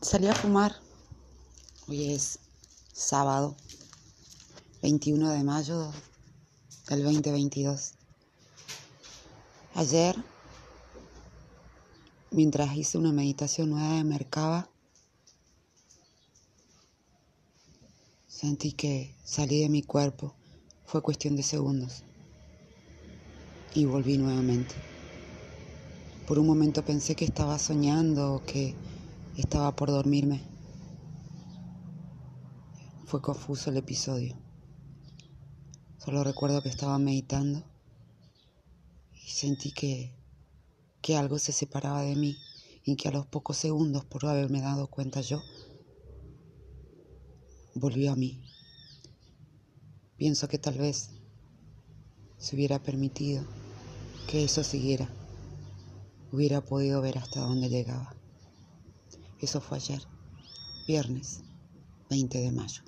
Salí a fumar. Hoy es sábado, 21 de mayo del 2022. Ayer, mientras hice una meditación nueva de Mercaba, sentí que salí de mi cuerpo. Fue cuestión de segundos. Y volví nuevamente. Por un momento pensé que estaba soñando o que estaba por dormirme. Fue confuso el episodio. Solo recuerdo que estaba meditando y sentí que, que algo se separaba de mí y que a los pocos segundos, por haberme dado cuenta yo, volvió a mí. Pienso que tal vez se hubiera permitido que eso siguiera, hubiera podido ver hasta dónde llegaba. Eso fue ayer, viernes 20 de mayo.